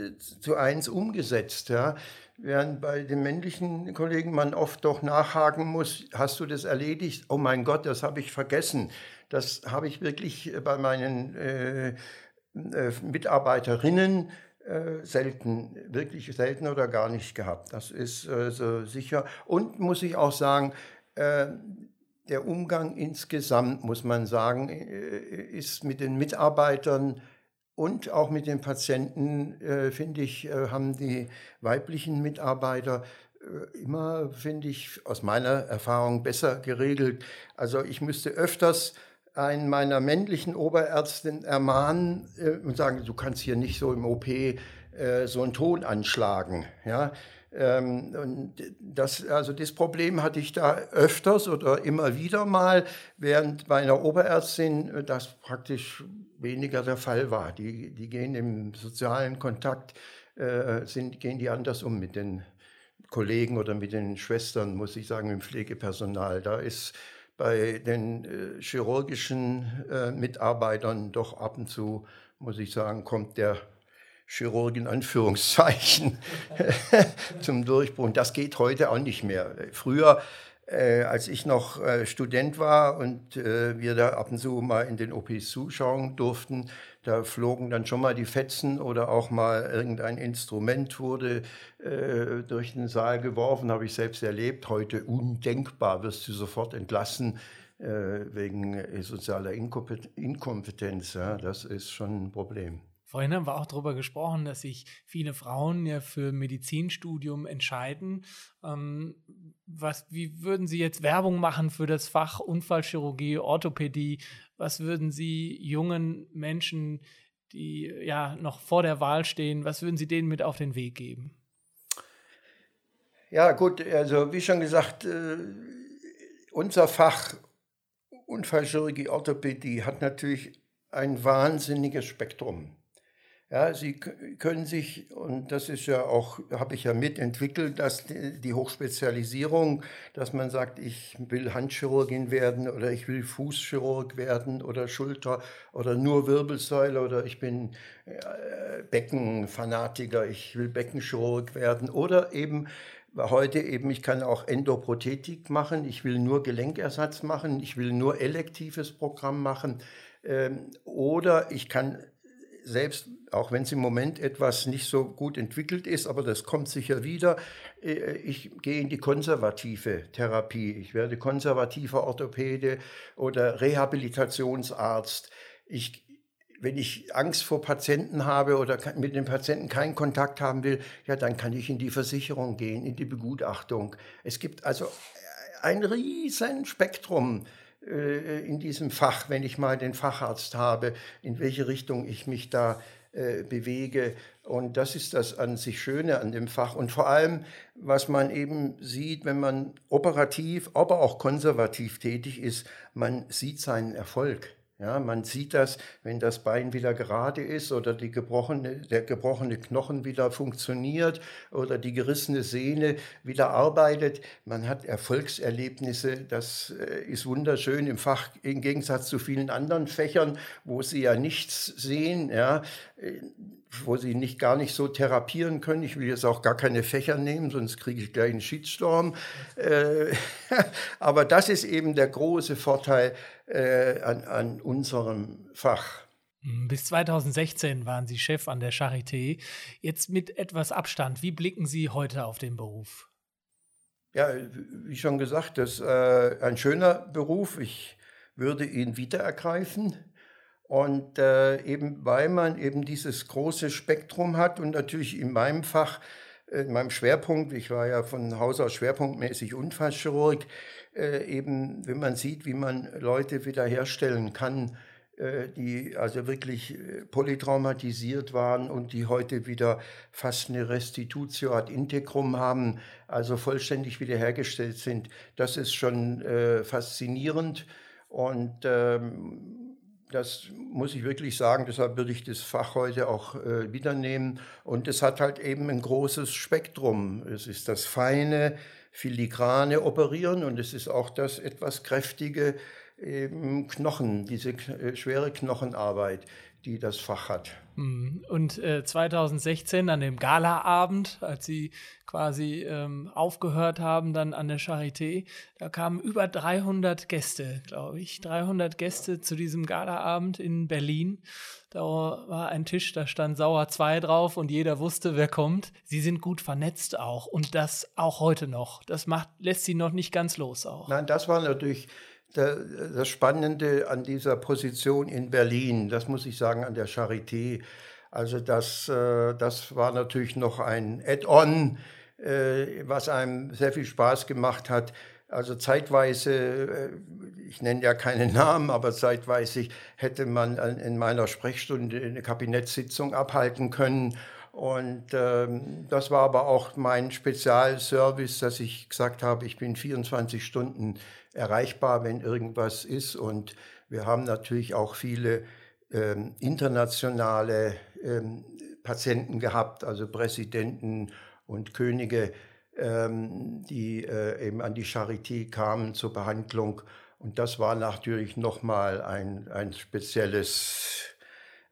zu eins umgesetzt. Ja während bei den männlichen Kollegen man oft doch nachhaken muss, hast du das erledigt? Oh mein Gott, das habe ich vergessen. Das habe ich wirklich bei meinen äh, äh, Mitarbeiterinnen äh, selten, wirklich selten oder gar nicht gehabt. Das ist äh, so sicher. Und muss ich auch sagen, äh, der Umgang insgesamt, muss man sagen, äh, ist mit den Mitarbeitern und auch mit den Patienten, äh, finde ich, äh, haben die weiblichen Mitarbeiter äh, immer, finde ich, aus meiner Erfahrung besser geregelt. Also ich müsste öfters einen meiner männlichen Oberärztin ermahnen äh, und sagen, du kannst hier nicht so im OP äh, so einen Ton anschlagen. Ja? Ähm, und das, also das Problem hatte ich da öfters oder immer wieder mal, während bei einer Oberärztin äh, das praktisch weniger der Fall war. Die, die gehen im sozialen Kontakt, äh, sind, gehen die anders um mit den Kollegen oder mit den Schwestern, muss ich sagen, im Pflegepersonal. Da ist bei den äh, chirurgischen äh, Mitarbeitern doch ab und zu, muss ich sagen, kommt der Chirurg in Anführungszeichen zum Durchbruch. Das geht heute auch nicht mehr. Früher, äh, als ich noch äh, Student war und äh, wir da ab und zu mal in den OPs zuschauen durften, da flogen dann schon mal die Fetzen oder auch mal irgendein Instrument wurde äh, durch den Saal geworfen, habe ich selbst erlebt. Heute undenkbar, wirst du sofort entlassen äh, wegen sozialer Inkompetenz. Ja, das ist schon ein Problem. Vorhin haben wir auch darüber gesprochen, dass sich viele Frauen ja für Medizinstudium entscheiden. Ähm, was, wie würden Sie jetzt Werbung machen für das Fach Unfallchirurgie, Orthopädie? Was würden Sie jungen Menschen, die ja noch vor der Wahl stehen, was würden Sie denen mit auf den Weg geben? Ja, gut, also wie schon gesagt, äh, unser Fach Unfallchirurgie, Orthopädie hat natürlich ein wahnsinniges Spektrum. Ja, sie können sich, und das ist ja auch, habe ich ja mitentwickelt, dass die Hochspezialisierung, dass man sagt, ich will Handchirurgin werden oder ich will Fußchirurg werden oder Schulter oder nur Wirbelsäule oder ich bin äh, Beckenfanatiker, ich will Beckenchirurg werden oder eben heute eben, ich kann auch Endoprothetik machen, ich will nur Gelenkersatz machen, ich will nur elektives Programm machen ähm, oder ich kann selbst, auch wenn es im Moment etwas nicht so gut entwickelt ist, aber das kommt sicher wieder, äh, ich gehe in die konservative Therapie. Ich werde konservativer Orthopäde oder Rehabilitationsarzt. Ich, wenn ich Angst vor Patienten habe oder mit den Patienten keinen Kontakt haben will, ja, dann kann ich in die Versicherung gehen, in die Begutachtung. Es gibt also ein riesen Spektrum in diesem Fach, wenn ich mal den Facharzt habe, in welche Richtung ich mich da äh, bewege. Und das ist das an sich Schöne an dem Fach. Und vor allem, was man eben sieht, wenn man operativ, aber auch konservativ tätig ist, man sieht seinen Erfolg. Ja, man sieht das, wenn das Bein wieder gerade ist oder die gebrochene, der gebrochene Knochen wieder funktioniert oder die gerissene Sehne wieder arbeitet. Man hat Erfolgserlebnisse. Das äh, ist wunderschön im Fach im Gegensatz zu vielen anderen Fächern, wo sie ja nichts sehen. Ja, äh, wo sie nicht gar nicht so therapieren können. Ich will jetzt auch gar keine Fächer nehmen, sonst kriege ich gleich einen Shitstorm. Äh, aber das ist eben der große Vorteil äh, an, an unserem Fach. Bis 2016 waren Sie Chef an der Charité. Jetzt mit etwas Abstand, wie blicken Sie heute auf den Beruf? Ja, wie schon gesagt, das ist äh, ein schöner Beruf. Ich würde ihn wieder ergreifen. Und äh, eben weil man eben dieses große Spektrum hat und natürlich in meinem Fach, äh, in meinem Schwerpunkt, ich war ja von Haus aus schwerpunktmäßig Unfallchirurg, äh, eben wenn man sieht, wie man Leute wiederherstellen kann, äh, die also wirklich äh, polytraumatisiert waren und die heute wieder fast eine Restitutio ad integrum haben, also vollständig wiederhergestellt sind. Das ist schon äh, faszinierend und ähm, das muss ich wirklich sagen, deshalb würde ich das Fach heute auch äh, wieder nehmen. Und es hat halt eben ein großes Spektrum. Es ist das feine, filigrane Operieren und es ist auch das etwas kräftige eben Knochen, diese äh, schwere Knochenarbeit, die das Fach hat. Mhm. Und äh, 2016 an dem Galaabend, als Sie quasi ähm, aufgehört haben, dann an der Charité, da kamen über 300 Gäste, glaube ich, 300 Gäste zu diesem Galaabend in Berlin. Da war ein Tisch, da stand Sauer 2 drauf und jeder wusste, wer kommt. Sie sind gut vernetzt auch und das auch heute noch. Das macht, lässt Sie noch nicht ganz los auch. Nein, das war natürlich das Spannende an dieser Position in Berlin, das muss ich sagen, an der Charité, also das, äh, das war natürlich noch ein Add-on, äh, was einem sehr viel Spaß gemacht hat. Also zeitweise, äh, ich nenne ja keine Namen, aber zeitweise hätte man in meiner Sprechstunde eine Kabinettssitzung abhalten können. Und ähm, das war aber auch mein Spezialservice, dass ich gesagt habe, ich bin 24 Stunden erreichbar, wenn irgendwas ist. Und wir haben natürlich auch viele ähm, internationale ähm, Patienten gehabt, also Präsidenten und Könige, ähm, die äh, eben an die Charité kamen zur Behandlung. Und das war natürlich nochmal ein, ein spezielles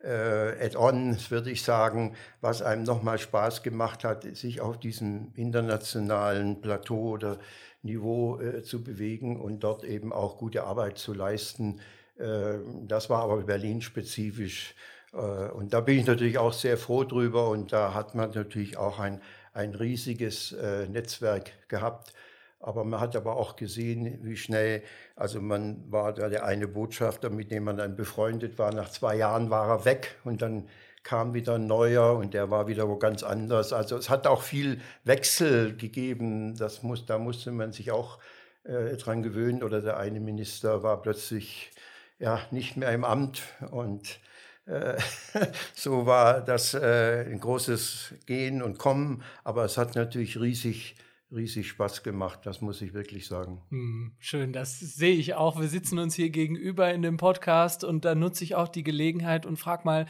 äh, Add-on, würde ich sagen, was einem nochmal Spaß gemacht hat, sich auf diesem internationalen Plateau oder Niveau äh, zu bewegen und dort eben auch gute Arbeit zu leisten. Äh, das war aber Berlin-spezifisch. Äh, und da bin ich natürlich auch sehr froh drüber. Und da hat man natürlich auch ein, ein riesiges äh, Netzwerk gehabt. Aber man hat aber auch gesehen, wie schnell, also man war da der eine Botschafter, mit dem man dann befreundet war. Nach zwei Jahren war er weg und dann kam wieder ein neuer und der war wieder wo ganz anders. Also es hat auch viel Wechsel gegeben. Das muss, da musste man sich auch äh, dran gewöhnen. Oder der eine Minister war plötzlich ja nicht mehr im Amt und äh, so war das äh, ein großes Gehen und Kommen. Aber es hat natürlich riesig riesig Spaß gemacht, das muss ich wirklich sagen. Hm, schön, das sehe ich auch. Wir sitzen uns hier gegenüber in dem Podcast und da nutze ich auch die Gelegenheit und frage mal,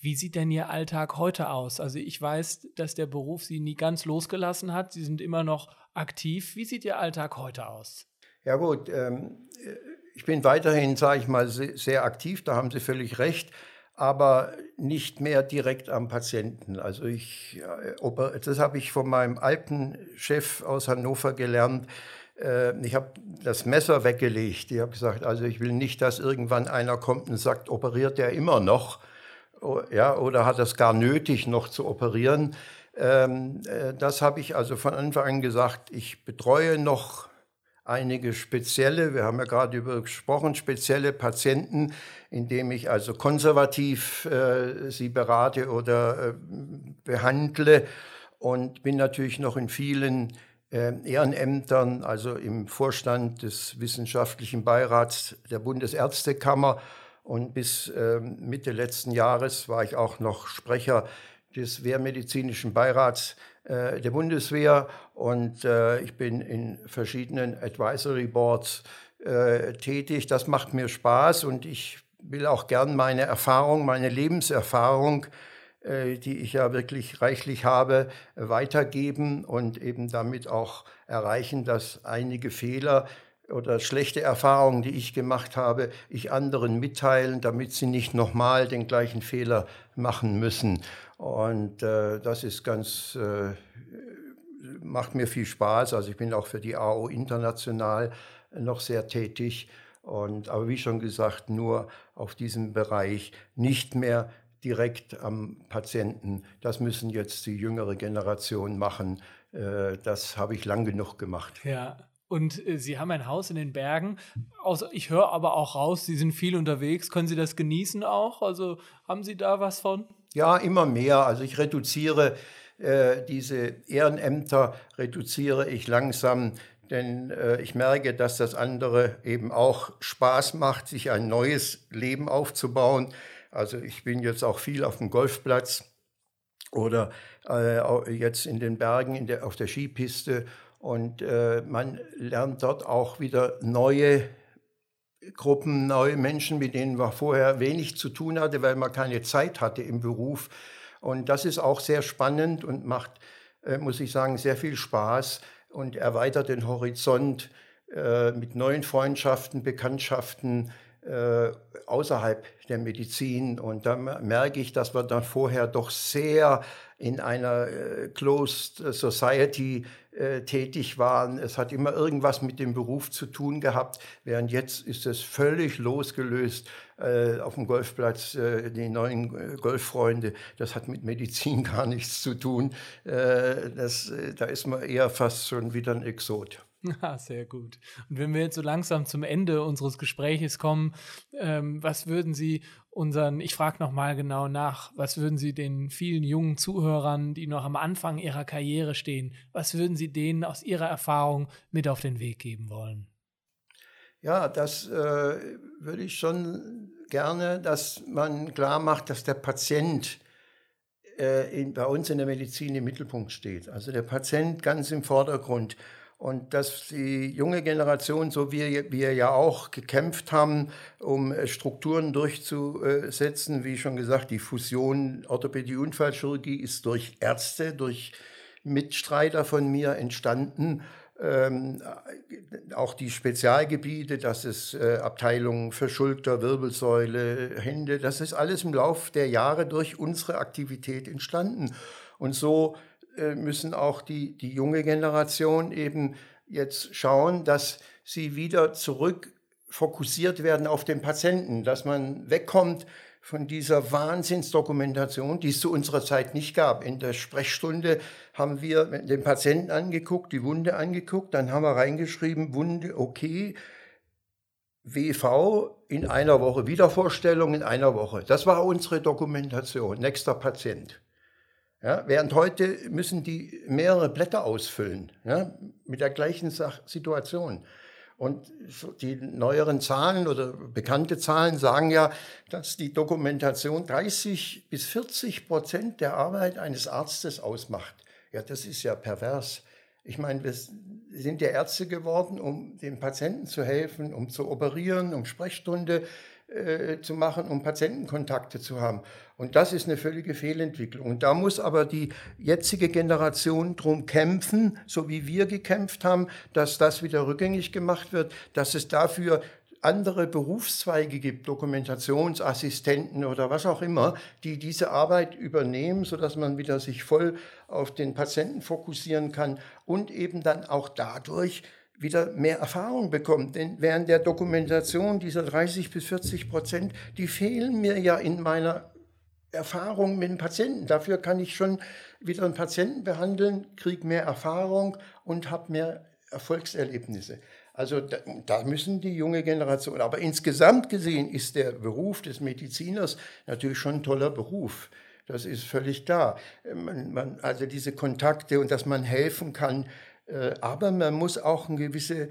wie sieht denn Ihr Alltag heute aus? Also ich weiß, dass der Beruf Sie nie ganz losgelassen hat. Sie sind immer noch aktiv. Wie sieht Ihr Alltag heute aus? Ja gut, ähm, ich bin weiterhin, sage ich mal, sehr aktiv, da haben Sie völlig recht aber nicht mehr direkt am Patienten. Also ich, äh, das habe ich von meinem alten Chef aus Hannover gelernt. Äh, ich habe das Messer weggelegt. Ich habe gesagt, also ich will nicht, dass irgendwann einer kommt und sagt, operiert der immer noch? Ja, oder hat es gar nötig, noch zu operieren? Ähm, äh, das habe ich also von Anfang an gesagt. Ich betreue noch einige spezielle, wir haben ja gerade über gesprochen, spezielle Patienten, indem ich also konservativ äh, sie berate oder äh, behandle und bin natürlich noch in vielen äh, Ehrenämtern, also im Vorstand des wissenschaftlichen Beirats der Bundesärztekammer und bis ähm, Mitte letzten Jahres war ich auch noch Sprecher des Wehrmedizinischen Beirats äh, der Bundeswehr und äh, ich bin in verschiedenen Advisory Boards äh, tätig. Das macht mir Spaß und ich will auch gern meine Erfahrung, meine Lebenserfahrung, äh, die ich ja wirklich reichlich habe, weitergeben und eben damit auch erreichen, dass einige Fehler oder schlechte Erfahrungen, die ich gemacht habe, ich anderen mitteilen, damit sie nicht nochmal den gleichen Fehler machen müssen. Und äh, das ist ganz, äh, macht mir viel Spaß. Also ich bin auch für die AO international noch sehr tätig. Und, aber wie schon gesagt, nur auf diesem Bereich, nicht mehr direkt am Patienten. Das müssen jetzt die jüngere Generation machen. Äh, das habe ich lang genug gemacht. Ja. Und äh, Sie haben ein Haus in den Bergen. Ich höre aber auch raus, Sie sind viel unterwegs. Können Sie das genießen auch? Also haben Sie da was von? Ja, immer mehr. Also ich reduziere äh, diese Ehrenämter, reduziere ich langsam denn äh, ich merke, dass das andere eben auch Spaß macht, sich ein neues Leben aufzubauen. Also ich bin jetzt auch viel auf dem Golfplatz oder äh, jetzt in den Bergen in der, auf der Skipiste und äh, man lernt dort auch wieder neue Gruppen, neue Menschen, mit denen man vorher wenig zu tun hatte, weil man keine Zeit hatte im Beruf. Und das ist auch sehr spannend und macht, äh, muss ich sagen, sehr viel Spaß und erweitert den Horizont äh, mit neuen Freundschaften, Bekanntschaften äh, außerhalb der Medizin. Und da merke ich, dass wir dann vorher doch sehr in einer äh, Closed Society äh, tätig waren. Es hat immer irgendwas mit dem Beruf zu tun gehabt, während jetzt ist es völlig losgelöst äh, auf dem Golfplatz, äh, die neuen äh, Golffreunde, das hat mit Medizin gar nichts zu tun. Äh, das, da ist man eher fast schon wieder ein Exot. Ja, sehr gut. Und wenn wir jetzt so langsam zum Ende unseres Gespräches kommen, ähm, was würden Sie unseren, ich frage nochmal genau nach, was würden Sie den vielen jungen Zuhörern, die noch am Anfang ihrer Karriere stehen, was würden Sie denen aus Ihrer Erfahrung mit auf den Weg geben wollen? Ja, das äh, würde ich schon gerne, dass man klar macht, dass der Patient äh, in, bei uns in der Medizin im Mittelpunkt steht. Also der Patient ganz im Vordergrund und dass die junge Generation, so wie wir ja auch gekämpft haben, um äh, Strukturen durchzusetzen, wie schon gesagt, die Fusion Orthopädie-Unfallchirurgie ist durch Ärzte, durch Mitstreiter von mir entstanden. Ähm, auch die Spezialgebiete, das ist äh, Abteilungen für Schulter, Wirbelsäule, Hände, das ist alles im Laufe der Jahre durch unsere Aktivität entstanden. Und so müssen auch die, die junge Generation eben jetzt schauen, dass sie wieder zurück fokussiert werden auf den Patienten, dass man wegkommt von dieser Wahnsinnsdokumentation, die es zu unserer Zeit nicht gab. In der Sprechstunde haben wir den Patienten angeguckt, die Wunde angeguckt, dann haben wir reingeschrieben, Wunde okay, WV in einer Woche, Wiedervorstellung in einer Woche. Das war unsere Dokumentation, nächster Patient. Ja, während heute müssen die mehrere Blätter ausfüllen, ja, mit der gleichen Sach Situation. Und die neueren Zahlen oder bekannte Zahlen sagen ja, dass die Dokumentation 30 bis 40 Prozent der Arbeit eines Arztes ausmacht. Ja, das ist ja pervers. Ich meine, wir sind ja Ärzte geworden, um den Patienten zu helfen, um zu operieren, um Sprechstunde äh, zu machen, um Patientenkontakte zu haben. Und das ist eine völlige Fehlentwicklung. Und da muss aber die jetzige Generation drum kämpfen, so wie wir gekämpft haben, dass das wieder rückgängig gemacht wird, dass es dafür andere Berufszweige gibt, Dokumentationsassistenten oder was auch immer, die diese Arbeit übernehmen, sodass man wieder sich voll auf den Patienten fokussieren kann und eben dann auch dadurch wieder mehr Erfahrung bekommt. Denn während der Dokumentation dieser 30 bis 40 Prozent, die fehlen mir ja in meiner Erfahrung mit dem Patienten. Dafür kann ich schon wieder einen Patienten behandeln, kriege mehr Erfahrung und habe mehr Erfolgserlebnisse. Also da, da, müssen die junge Generation, aber insgesamt gesehen ist der Beruf des Mediziners natürlich schon ein toller Beruf. Das ist völlig klar. Man, man, also diese Kontakte und dass man helfen kann, aber man muss auch ein gewisse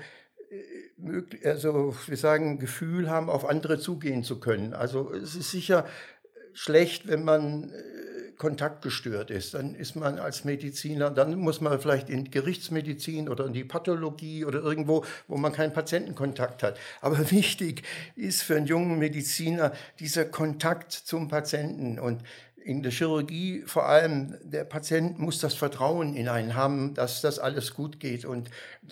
äh, also wir sagen, Gefühl haben, auf andere zugehen zu können. Also es ist sicher schlecht, wenn man äh, kontaktgestört ist. Dann ist man als Mediziner, dann muss man vielleicht in Gerichtsmedizin oder in die Pathologie oder irgendwo, wo man keinen Patientenkontakt hat. Aber wichtig ist für einen jungen Mediziner dieser Kontakt zum Patienten und in der Chirurgie vor allem, der Patient muss das Vertrauen in einen haben, dass das alles gut geht und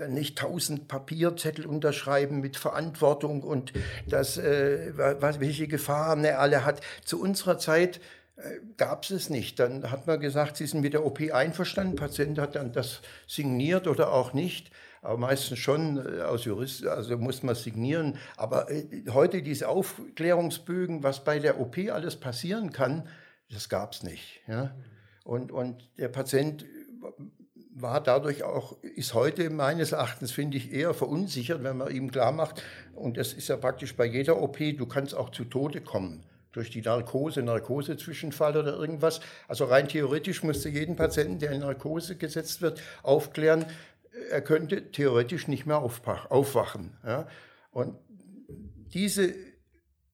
nicht tausend Papierzettel unterschreiben mit Verantwortung und das, äh, was, welche Gefahren er alle hat. Zu unserer Zeit äh, gab es es nicht. Dann hat man gesagt, Sie sind mit der OP einverstanden, der Patient hat dann das signiert oder auch nicht aber meistens schon äh, aus Jurist, also muss man signieren. Aber äh, heute diese Aufklärungsbögen, was bei der OP alles passieren kann, das gab es nicht. Ja? Und, und der Patient war dadurch auch, ist heute meines Erachtens, finde ich, eher verunsichert, wenn man ihm klar macht, und das ist ja praktisch bei jeder OP, du kannst auch zu Tode kommen durch die Narkose, Narkosezwischenfall oder irgendwas. Also rein theoretisch musste jeden Patienten, der in Narkose gesetzt wird, aufklären, er könnte theoretisch nicht mehr aufwachen. Ja? Und diese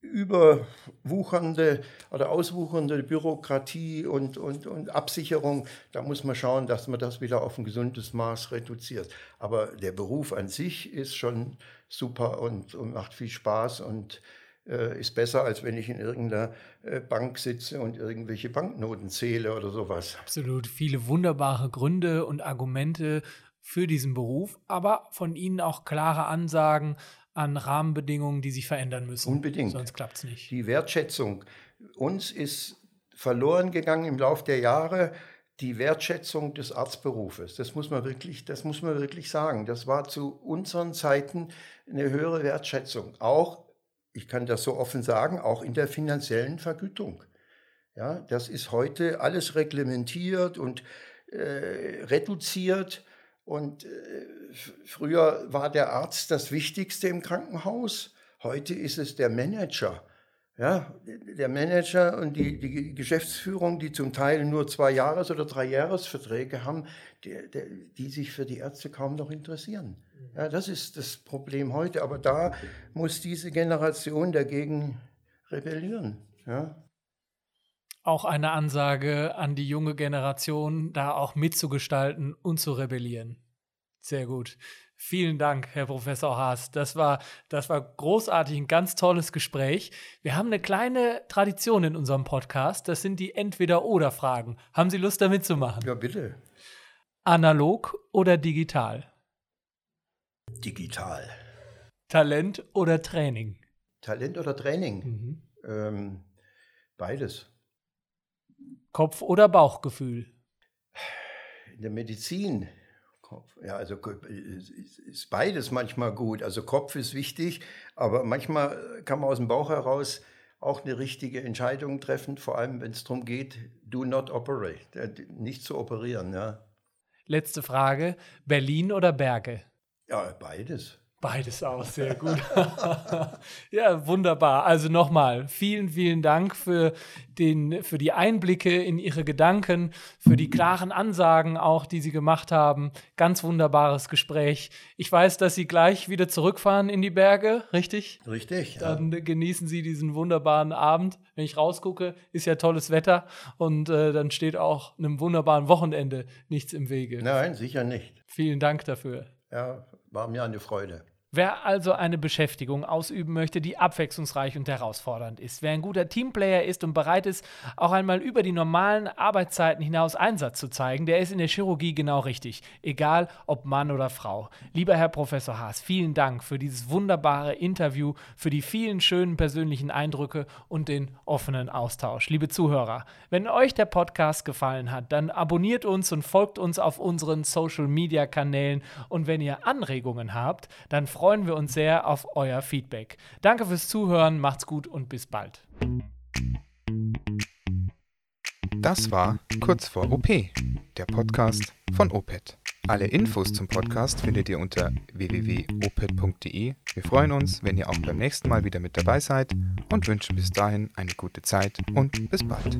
überwuchernde oder auswuchernde Bürokratie und, und, und Absicherung, da muss man schauen, dass man das wieder auf ein gesundes Maß reduziert. Aber der Beruf an sich ist schon super und, und macht viel Spaß und äh, ist besser, als wenn ich in irgendeiner äh, Bank sitze und irgendwelche Banknoten zähle oder sowas. Absolut. Viele wunderbare Gründe und Argumente für diesen Beruf, aber von Ihnen auch klare Ansagen, an Rahmenbedingungen, die sich verändern müssen. Unbedingt. Sonst klappt es nicht. Die Wertschätzung. Uns ist verloren gegangen im Laufe der Jahre die Wertschätzung des Arztberufes. Das muss man wirklich, das muss man wirklich sagen. Das war zu unseren Zeiten eine höhere Wertschätzung. Auch, ich kann das so offen sagen, auch in der finanziellen Vergütung. Ja, das ist heute alles reglementiert und äh, reduziert. Und äh, früher war der Arzt das Wichtigste im Krankenhaus, heute ist es der Manager. Ja, der Manager und die, die Geschäftsführung, die zum Teil nur zwei Jahres- oder drei Jahresverträge haben, die, die, die sich für die Ärzte kaum noch interessieren. Ja, das ist das Problem heute. Aber da muss diese Generation dagegen rebellieren. Ja auch eine Ansage an die junge Generation, da auch mitzugestalten und zu rebellieren. Sehr gut. Vielen Dank, Herr Professor Haas. Das war, das war großartig, ein ganz tolles Gespräch. Wir haben eine kleine Tradition in unserem Podcast. Das sind die Entweder-Oder-Fragen. Haben Sie Lust, da mitzumachen? Ja, bitte. Analog oder digital? Digital. Talent oder Training? Talent oder Training? Mhm. Ähm, beides. Kopf- oder Bauchgefühl? In der Medizin. Ja, also ist beides manchmal gut. Also Kopf ist wichtig, aber manchmal kann man aus dem Bauch heraus auch eine richtige Entscheidung treffen, vor allem wenn es darum geht, do not operate, äh, nicht zu operieren. Ja. Letzte Frage, Berlin oder Berge? Ja, beides. Beides auch, sehr gut. ja, wunderbar. Also nochmal, vielen, vielen Dank für, den, für die Einblicke in Ihre Gedanken, für die klaren Ansagen auch, die Sie gemacht haben. Ganz wunderbares Gespräch. Ich weiß, dass Sie gleich wieder zurückfahren in die Berge, richtig? Richtig. Dann ja. genießen Sie diesen wunderbaren Abend. Wenn ich rausgucke, ist ja tolles Wetter und äh, dann steht auch einem wunderbaren Wochenende nichts im Wege. Nein, sicher nicht. Vielen Dank dafür. Ja, war mir eine Freude. Wer also eine Beschäftigung ausüben möchte, die abwechslungsreich und herausfordernd ist, wer ein guter Teamplayer ist und bereit ist, auch einmal über die normalen Arbeitszeiten hinaus Einsatz zu zeigen, der ist in der Chirurgie genau richtig, egal ob Mann oder Frau. Lieber Herr Professor Haas, vielen Dank für dieses wunderbare Interview, für die vielen schönen persönlichen Eindrücke und den offenen Austausch. Liebe Zuhörer, wenn euch der Podcast gefallen hat, dann abonniert uns und folgt uns auf unseren Social-Media-Kanälen und wenn ihr Anregungen habt, dann freut freuen wir uns sehr auf euer Feedback. Danke fürs Zuhören, macht's gut und bis bald. Das war Kurz vor OP, der Podcast von OPET. Alle Infos zum Podcast findet ihr unter www.oped.de. Wir freuen uns, wenn ihr auch beim nächsten Mal wieder mit dabei seid und wünschen bis dahin eine gute Zeit und bis bald.